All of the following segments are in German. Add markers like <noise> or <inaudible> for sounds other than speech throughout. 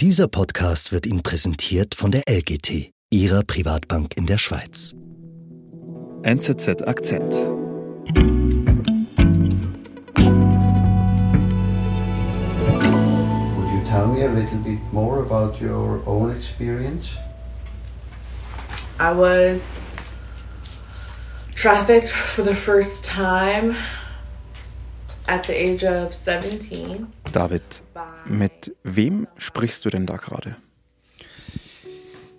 Dieser Podcast wird Ihnen präsentiert von der LGT, Ihrer Privatbank in der Schweiz. NZZ Akzent. Would you tell me a little bit more about your own experience? I was trafficked for the first time at the age of 17. David, mit wem sprichst du denn da gerade?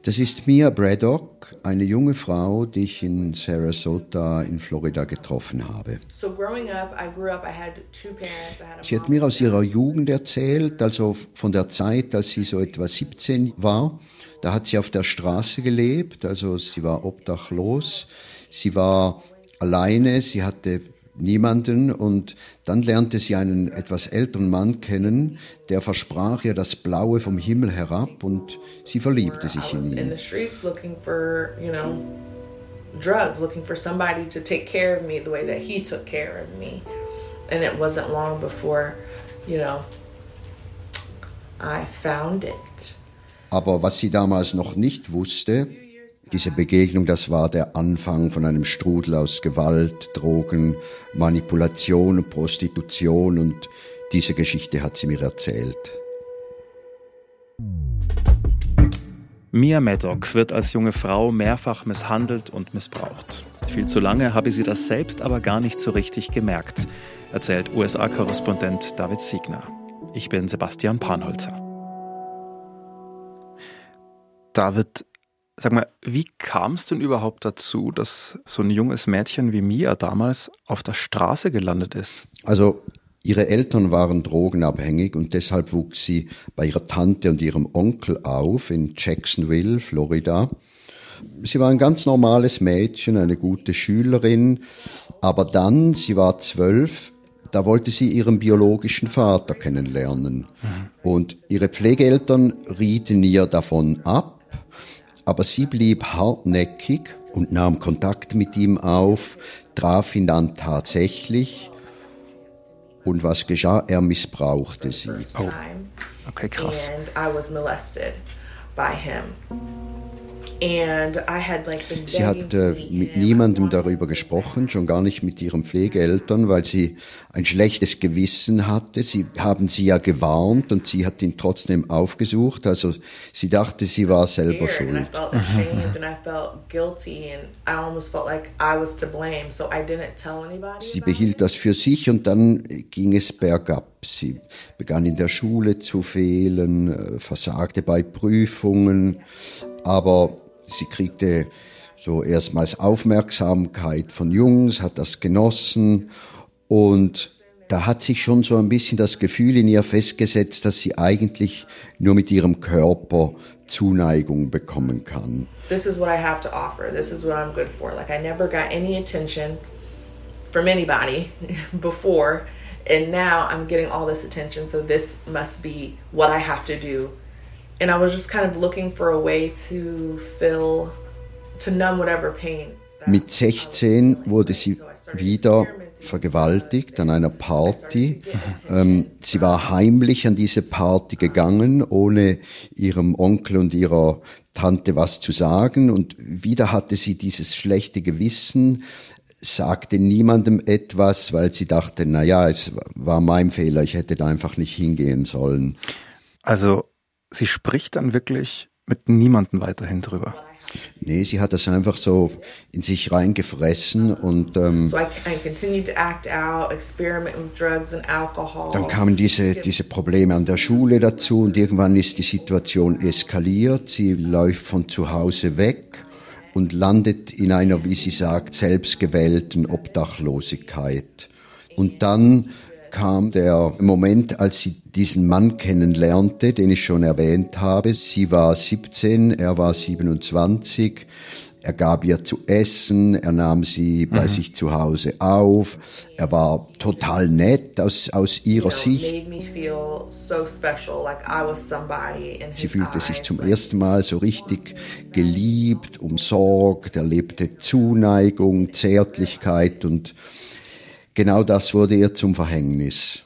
Das ist Mia Braddock, eine junge Frau, die ich in Sarasota in Florida getroffen habe. So growing up, I grew up, I had two parents. I had a Sie hat mir aus ihrer Jugend erzählt, also von der Zeit, als sie so etwa 17 war. Da hat sie auf der Straße gelebt, also sie war obdachlos. Sie war alleine, sie hatte niemanden und dann lernte sie einen etwas älteren Mann kennen, der versprach ihr das Blaue vom Himmel herab und sie verliebte sich in ihn. the streets looking for, you know, drugs, looking for somebody to take care of me the way that he took care of me. And it wasn't long before, you know, I found it. Aber was sie damals noch nicht wusste, diese Begegnung, das war der Anfang von einem Strudel aus Gewalt, Drogen, Manipulation und Prostitution und diese Geschichte hat sie mir erzählt. Mia Maddock wird als junge Frau mehrfach misshandelt und missbraucht. Viel zu lange habe sie das selbst aber gar nicht so richtig gemerkt, erzählt USA-Korrespondent David Siegner. Ich bin Sebastian Panholzer. David, sag mal, wie kam es denn überhaupt dazu, dass so ein junges Mädchen wie Mia damals auf der Straße gelandet ist? Also ihre Eltern waren drogenabhängig und deshalb wuchs sie bei ihrer Tante und ihrem Onkel auf in Jacksonville, Florida. Sie war ein ganz normales Mädchen, eine gute Schülerin, aber dann, sie war zwölf, da wollte sie ihren biologischen Vater kennenlernen. Und ihre Pflegeeltern rieten ihr davon ab, aber sie blieb hartnäckig und nahm Kontakt mit ihm auf, traf ihn dann tatsächlich. Und was geschah? Er missbrauchte sie. Oh, Time. okay, krass. And I was molested by him. Sie hat äh, mit niemandem darüber to gesprochen, schon gar nicht mit ihren Pflegeeltern, weil sie ein schlechtes Gewissen hatte. Sie haben sie ja gewarnt und sie hat ihn trotzdem aufgesucht. Also sie dachte, sie war selber schuld. Sie behielt das für sich und dann ging es bergab. Sie begann in der Schule zu fehlen, äh, versagte bei Prüfungen, aber sie kriegte so erstmals Aufmerksamkeit von Jungs, hat das genossen und da hat sich schon so ein bisschen das Gefühl in ihr festgesetzt, dass sie eigentlich nur mit ihrem Körper Zuneigung bekommen kann. This is what I have to offer. This is what I'm good for. Like I never got any attention from anybody <laughs> before and now I'm getting all this attention so this must be what I have to do. And I was just kind of looking for a way to fill to numb whatever pain. Mit I was 16 feeling. wurde sie wieder vergewaltigt an einer Party. Ähm, sie war heimlich an diese Party gegangen, ohne ihrem Onkel und ihrer Tante was zu sagen. Und wieder hatte sie dieses schlechte Gewissen, sagte niemandem etwas, weil sie dachte, na ja, es war mein Fehler, ich hätte da einfach nicht hingehen sollen. Also, sie spricht dann wirklich mit niemandem weiterhin drüber. Nee, sie hat das einfach so in sich reingefressen und ähm, So I, I continued to act out, experiment with drugs and alcohol. Dann kamen diese, diese Probleme an der Schule dazu und irgendwann ist die Situation eskaliert. Sie läuft von zu Hause weg und landet in einer, wie sie sagt, selbstgewählten Obdachlosigkeit. Und dann kam der Moment, als sie diesen Mann kennenlernte, den ich schon erwähnt habe. Sie war 17, er war 27. Er gab ihr zu essen, er nahm sie bei sich zu Hause auf. Er war total nett aus, aus ihrer you know, Sicht. so special, like Sie fühlte sich zum ersten Mal so richtig geliebt, umsorgt, erlebte Zuneigung, Zärtlichkeit und genau das wurde ihr zum Verhängnis.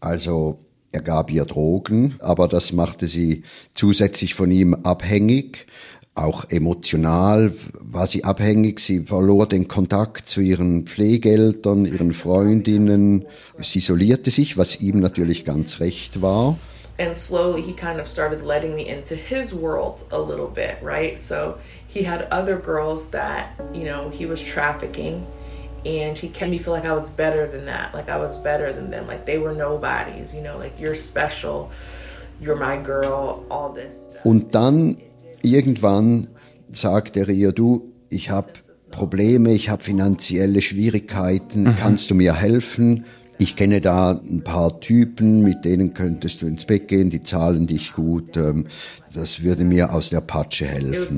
Also Er gab ihr Drogen, aber das machte sie zusätzlich von ihm abhängig. Auch emotional war sie abhängig. Sie verlor den Kontakt zu ihren Pflegeeltern, ihren Freundinnen. Sie isolierte sich, was ihm natürlich ganz recht war. And slowly he kind of started letting me into his world a little bit, right? So he had other girls that, you know, he was trafficking and he kept me feel like I was better than that, like I was better than them, like they were nobodies, you know, like you're special, you're my girl, all this stuff. Und dann irgendwann sagt er ihr, du, ich habe Probleme, ich habe finanzielle Schwierigkeiten, mhm. kannst du mir helfen? Ich kenne da ein paar Typen, mit denen könntest du ins Bett gehen, die zahlen dich gut. Ähm, das würde mir aus der Patsche helfen.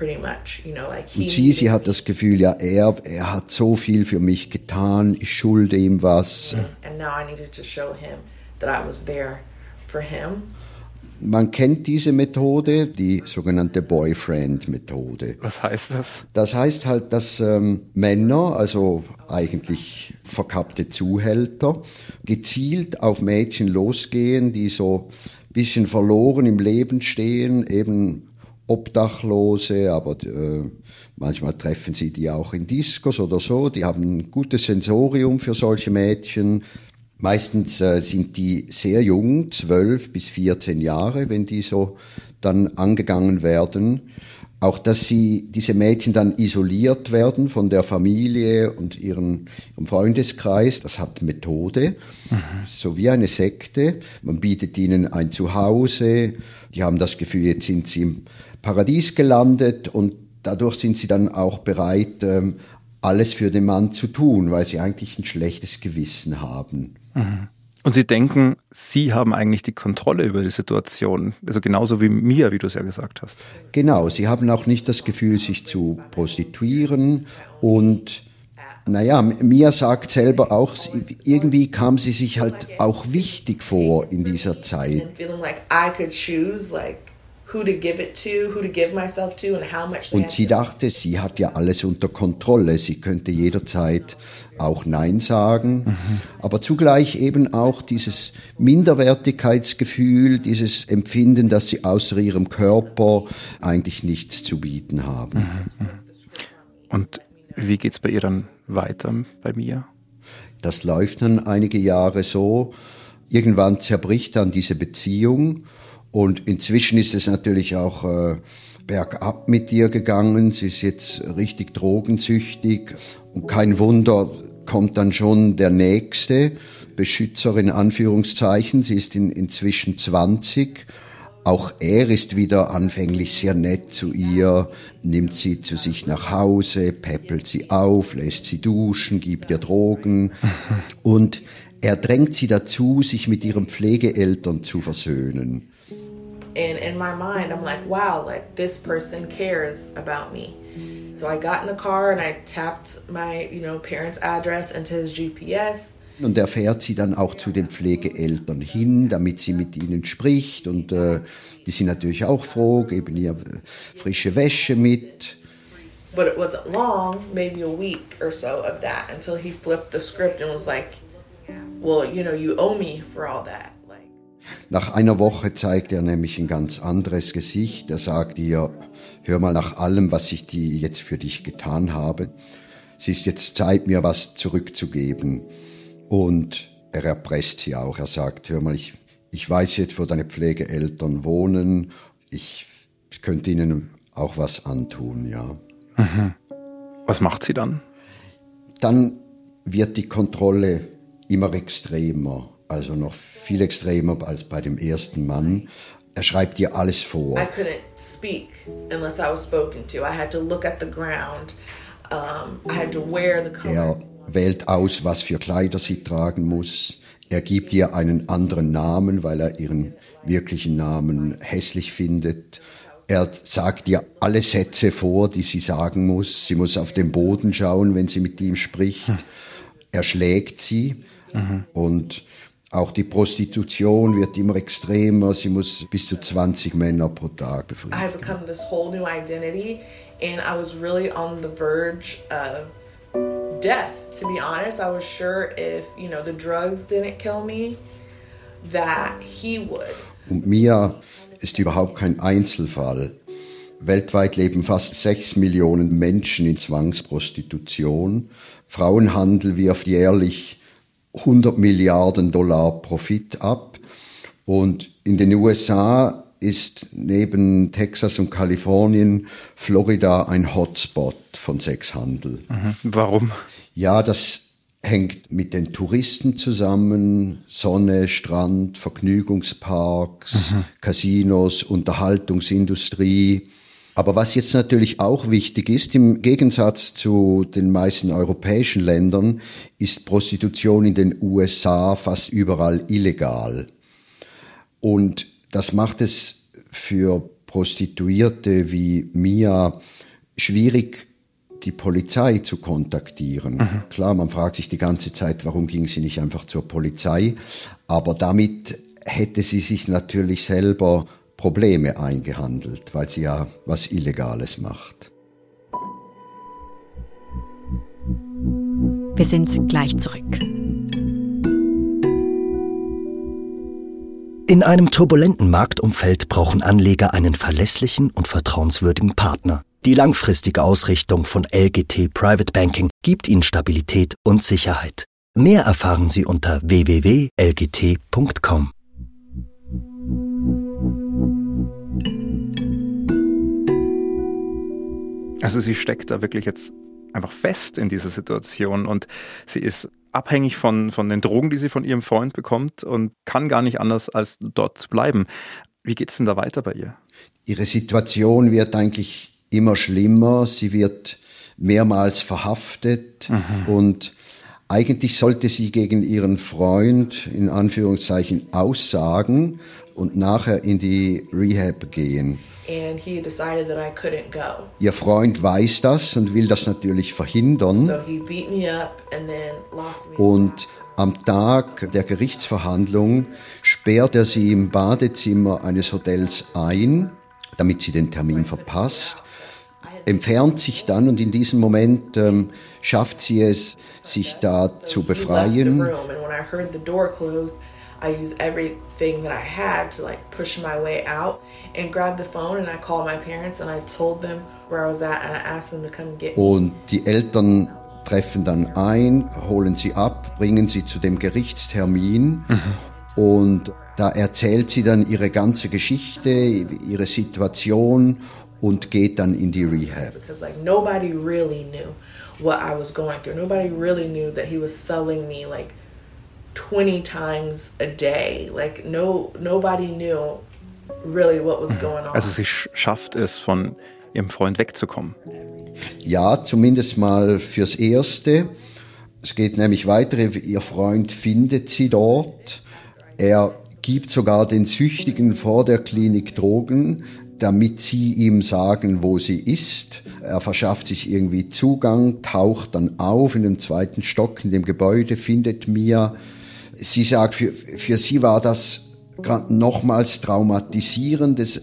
Und sie, sie hat das Gefühl, ja, er, er hat so viel für mich getan, ich schulde ihm was. And now I needed to show him that I was there for him. Man kennt diese Methode, die sogenannte Boyfriend-Methode. Was heißt das? Das heißt halt, dass ähm, Männer, also eigentlich verkappte Zuhälter, gezielt auf Mädchen losgehen, die so ein bisschen verloren im Leben stehen, eben Obdachlose, aber äh, manchmal treffen sie die auch in Diskos oder so. Die haben ein gutes Sensorium für solche Mädchen. Meistens äh, sind die sehr jung, 12 bis 14 Jahre, wenn die so dann angegangen werden. Auch dass sie, diese Mädchen dann isoliert werden von der Familie und ihren, ihrem Freundeskreis, das hat Methode. Mhm. So wie eine Sekte. Man bietet ihnen ein Zuhause. Die haben das Gefühl, jetzt sind sie im Paradies gelandet und dadurch sind sie dann auch bereit, ähm, alles für den Mann zu tun, weil sie eigentlich ein schlechtes Gewissen haben. Mhm. Und Sie denken, Sie haben eigentlich die Kontrolle über die Situation, also genauso wie mir, wie du es ja gesagt hast. Genau, Sie haben auch nicht das Gefühl, sich zu prostituieren und naja, Mia sagt selber auch, irgendwie kam sie sich halt auch wichtig vor in dieser Zeit. Und sie dachte, sie hat ja alles unter Kontrolle. Sie könnte jederzeit auch Nein sagen. Mhm. Aber zugleich eben auch dieses Minderwertigkeitsgefühl, dieses Empfinden, dass sie außer ihrem Körper eigentlich nichts zu bieten haben. Mhm. Und wie geht es bei ihr dann weiter, bei mir? Das läuft dann einige Jahre so. Irgendwann zerbricht dann diese Beziehung und inzwischen ist es natürlich auch äh, bergab mit dir gegangen. Sie ist jetzt richtig drogensüchtig. Und kein Wunder, kommt dann schon der nächste Beschützer in Anführungszeichen. Sie ist in, inzwischen 20. Auch er ist wieder anfänglich sehr nett zu ihr, nimmt sie zu sich nach Hause, peppelt sie auf, lässt sie duschen, gibt ihr Drogen <laughs> und er drängt sie dazu, sich mit ihren Pflegeeltern zu versöhnen. And in my mind, I'm like, wow, like this person cares about me. So I got in the car and I tapped my, you know, parents' address into his GPS. Und er fährt sie dann auch zu den Pflegeeltern hin, damit sie mit ihnen spricht. Und äh, die sind natürlich auch froh, geben ihr äh, frische Wäsche mit. But it wasn't long, maybe a week or so of that, until he flipped the script and was like, well, you know, you owe me for all that. Nach einer Woche zeigt er nämlich ein ganz anderes Gesicht. Er sagt ihr, hör mal nach allem, was ich dir jetzt für dich getan habe. Es ist jetzt Zeit, mir was zurückzugeben. Und er erpresst sie auch. Er sagt, hör mal, ich, ich weiß jetzt, wo deine Pflegeeltern wohnen. Ich könnte ihnen auch was antun, ja. Mhm. Was macht sie dann? Dann wird die Kontrolle immer extremer also noch viel extremer als bei dem ersten Mann. Er schreibt dir alles vor. I couldn't speak unless I was spoken to. I had to look at the ground. Um, I had to wear the Er wählt aus, was für Kleider sie tragen muss. Er gibt ihr einen anderen Namen, weil er ihren wirklichen Namen hässlich findet. Er sagt ihr alle Sätze vor, die sie sagen muss. Sie muss auf den Boden schauen, wenn sie mit ihm spricht. Er schlägt sie mhm. und auch die Prostitution wird immer extremer. Sie muss bis zu 20 Männer pro Tag befriedigen. I had become this whole new identity and I was really on the verge of death To be honest, I was sure if, you know, the drugs didn't kill me, that he would. Und Mia ist überhaupt kein Einzelfall. Weltweit leben fast sechs Millionen Menschen in Zwangsprostitution. Frauenhandel wirft jährlich 100 Milliarden Dollar Profit ab. Und in den USA ist neben Texas und Kalifornien Florida ein Hotspot von Sexhandel. Mhm. Warum? Ja, das hängt mit den Touristen zusammen. Sonne, Strand, Vergnügungsparks, mhm. Casinos, Unterhaltungsindustrie. Aber was jetzt natürlich auch wichtig ist, im Gegensatz zu den meisten europäischen Ländern, ist Prostitution in den USA fast überall illegal. Und das macht es für Prostituierte wie Mia schwierig, die Polizei zu kontaktieren. Mhm. Klar, man fragt sich die ganze Zeit, warum ging sie nicht einfach zur Polizei, aber damit hätte sie sich natürlich selber Probleme eingehandelt, weil sie ja was Illegales macht. Wir sind gleich zurück. In einem turbulenten Marktumfeld brauchen Anleger einen verlässlichen und vertrauenswürdigen Partner. Die langfristige Ausrichtung von LGT Private Banking gibt Ihnen Stabilität und Sicherheit. Mehr erfahren Sie unter www.lgt.com. Also sie steckt da wirklich jetzt einfach fest in dieser Situation und sie ist abhängig von, von den Drogen, die sie von ihrem Freund bekommt und kann gar nicht anders, als dort zu bleiben. Wie geht es denn da weiter bei ihr? Ihre Situation wird eigentlich immer schlimmer. Sie wird mehrmals verhaftet mhm. und eigentlich sollte sie gegen ihren Freund in Anführungszeichen aussagen und nachher in die Rehab gehen. Ihr Freund weiß das und will das natürlich verhindern. So und am Tag der Gerichtsverhandlung sperrt er sie im Badezimmer eines Hotels ein, damit sie den Termin verpasst entfernt sich dann und in diesem Moment ähm, schafft sie es, sich da zu befreien. I use everything that I have to like push my way out and grab the phone and I called my parents and I told them where I was at and I asked them to come get me. Und die Eltern treffen dann ein, holen sie ab, bringen sie zu dem Gerichtstermin mhm. und da erzählt sie dann ihre ganze Geschichte, ihre Situation und geht dann in die Rehab. Because like nobody really knew what I was going through. Nobody really knew that he was selling me like 20 times a day. Like no nobody knew really what was going on. Also sie schafft es von ihrem Freund wegzukommen. Ja, zumindest mal fürs erste. Es geht nämlich weiter, ihr Freund findet sie dort. Er gibt sogar den Süchtigen vor der Klinik Drogen, damit sie ihm sagen, wo sie ist. Er verschafft sich irgendwie Zugang, taucht dann auf in dem zweiten Stock in dem Gebäude, findet Mia sie sagt, für, für sie war das nochmals traumatisierend. Es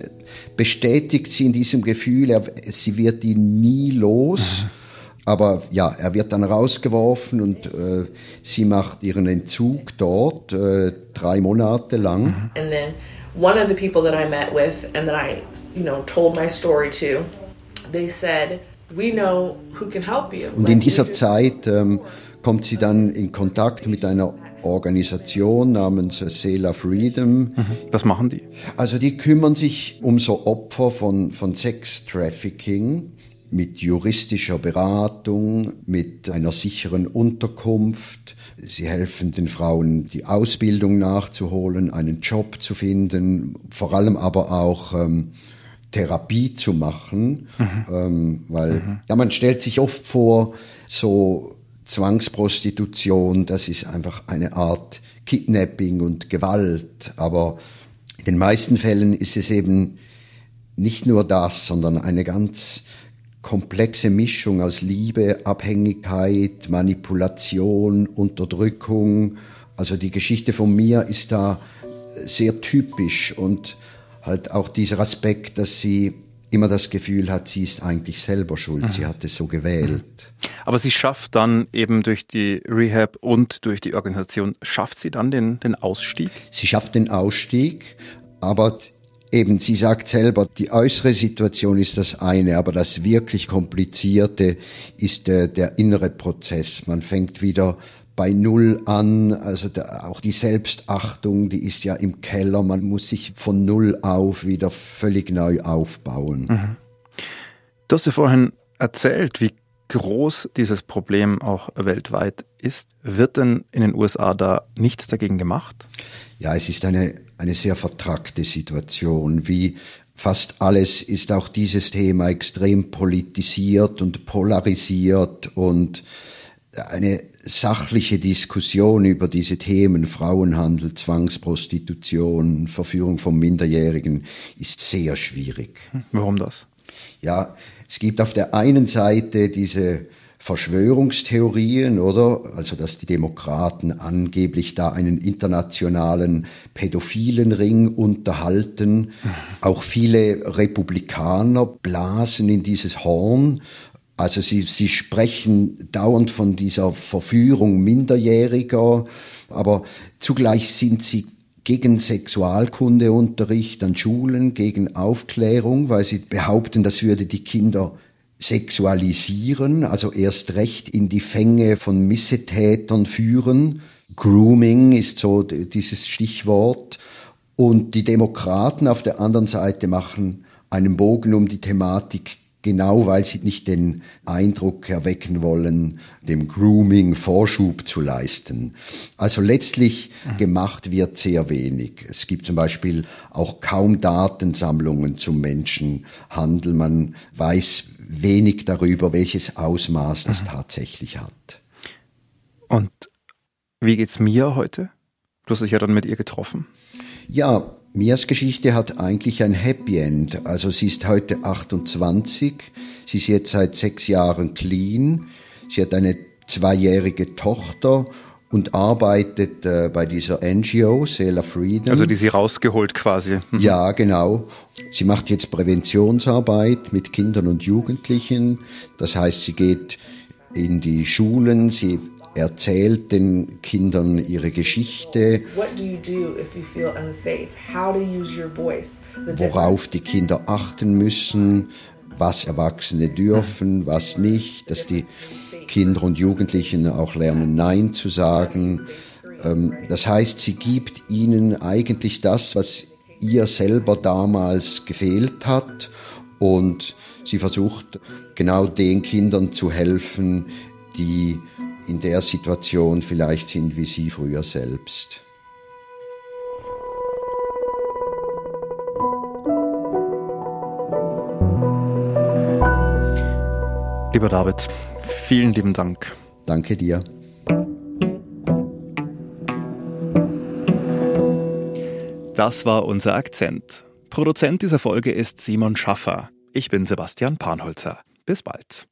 bestätigt sie in diesem Gefühl, er, sie wird ihn nie los. Mhm. Aber ja, er wird dann rausgeworfen und äh, sie macht ihren Entzug dort äh, drei Monate lang. Mhm. And then one of the people that I met with and that I, you know, told my story to, they said, we know who can help you. Und in dieser Zeit ähm, kommt sie dann in Kontakt mit einer Organisation namens Sela Freedom. Mhm. Was machen die? Also die kümmern sich um so Opfer von, von Sex-Trafficking mit juristischer Beratung, mit einer sicheren Unterkunft. Sie helfen den Frauen, die Ausbildung nachzuholen, einen Job zu finden, vor allem aber auch ähm, Therapie zu machen, mhm. ähm, weil mhm. ja, man stellt sich oft vor, so Zwangsprostitution, das ist einfach eine Art Kidnapping und Gewalt. Aber in den meisten Fällen ist es eben nicht nur das, sondern eine ganz komplexe Mischung aus Liebe, Abhängigkeit, Manipulation, Unterdrückung. Also die Geschichte von mir ist da sehr typisch und halt auch dieser Aspekt, dass sie immer das Gefühl hat, sie ist eigentlich selber schuld, mhm. sie hat es so gewählt. Mhm. Aber sie schafft dann eben durch die Rehab und durch die Organisation, schafft sie dann den, den Ausstieg? Sie schafft den Ausstieg, aber eben, sie sagt selber, die äußere Situation ist das eine, aber das wirklich komplizierte ist der, der innere Prozess. Man fängt wieder bei Null an. Also der, auch die Selbstachtung, die ist ja im Keller. Man muss sich von Null auf wieder völlig neu aufbauen. Mhm. Du hast ja vorhin erzählt, wie groß dieses Problem auch weltweit ist. Wird denn in den USA da nichts dagegen gemacht? Ja, es ist eine, eine sehr vertrackte Situation. Wie fast alles ist auch dieses Thema extrem politisiert und polarisiert und eine sachliche Diskussion über diese Themen Frauenhandel, Zwangsprostitution, Verführung von Minderjährigen ist sehr schwierig. Warum das? Ja, es gibt auf der einen Seite diese Verschwörungstheorien, oder? Also, dass die Demokraten angeblich da einen internationalen pädophilen Ring unterhalten. Auch viele Republikaner blasen in dieses Horn also sie, sie sprechen dauernd von dieser Verführung Minderjähriger, aber zugleich sind sie gegen Sexualkundeunterricht an Schulen, gegen Aufklärung, weil sie behaupten, das würde die Kinder sexualisieren, also erst recht in die Fänge von Missetätern führen. Grooming ist so dieses Stichwort. Und die Demokraten auf der anderen Seite machen einen Bogen um die Thematik genau weil sie nicht den Eindruck erwecken wollen, dem Grooming Vorschub zu leisten. Also letztlich gemacht wird sehr wenig. Es gibt zum Beispiel auch kaum Datensammlungen zum Menschenhandel. Man weiß wenig darüber, welches Ausmaß das tatsächlich hat. Und wie geht's mir heute? Du hast dich ja dann mit ihr getroffen. Ja, Mias Geschichte hat eigentlich ein Happy End. Also sie ist heute 28, sie ist jetzt seit sechs Jahren clean, sie hat eine zweijährige Tochter und arbeitet äh, bei dieser NGO, Sailor Freedom. Also die sie rausgeholt quasi. Mhm. Ja, genau. Sie macht jetzt Präventionsarbeit mit Kindern und Jugendlichen. Das heißt, sie geht in die Schulen, sie erzählt den Kindern ihre Geschichte. Worauf die Kinder achten müssen, was Erwachsene dürfen, was nicht, dass die Kinder und Jugendlichen auch lernen, Nein zu sagen. Ähm, das heißt, sie gibt ihnen eigentlich das, was ihr selber damals gefehlt hat und sie versucht genau den Kindern zu helfen, die in der Situation vielleicht sind wie Sie früher selbst. Lieber David, vielen lieben Dank. Danke dir. Das war unser Akzent. Produzent dieser Folge ist Simon Schaffer. Ich bin Sebastian Panholzer. Bis bald.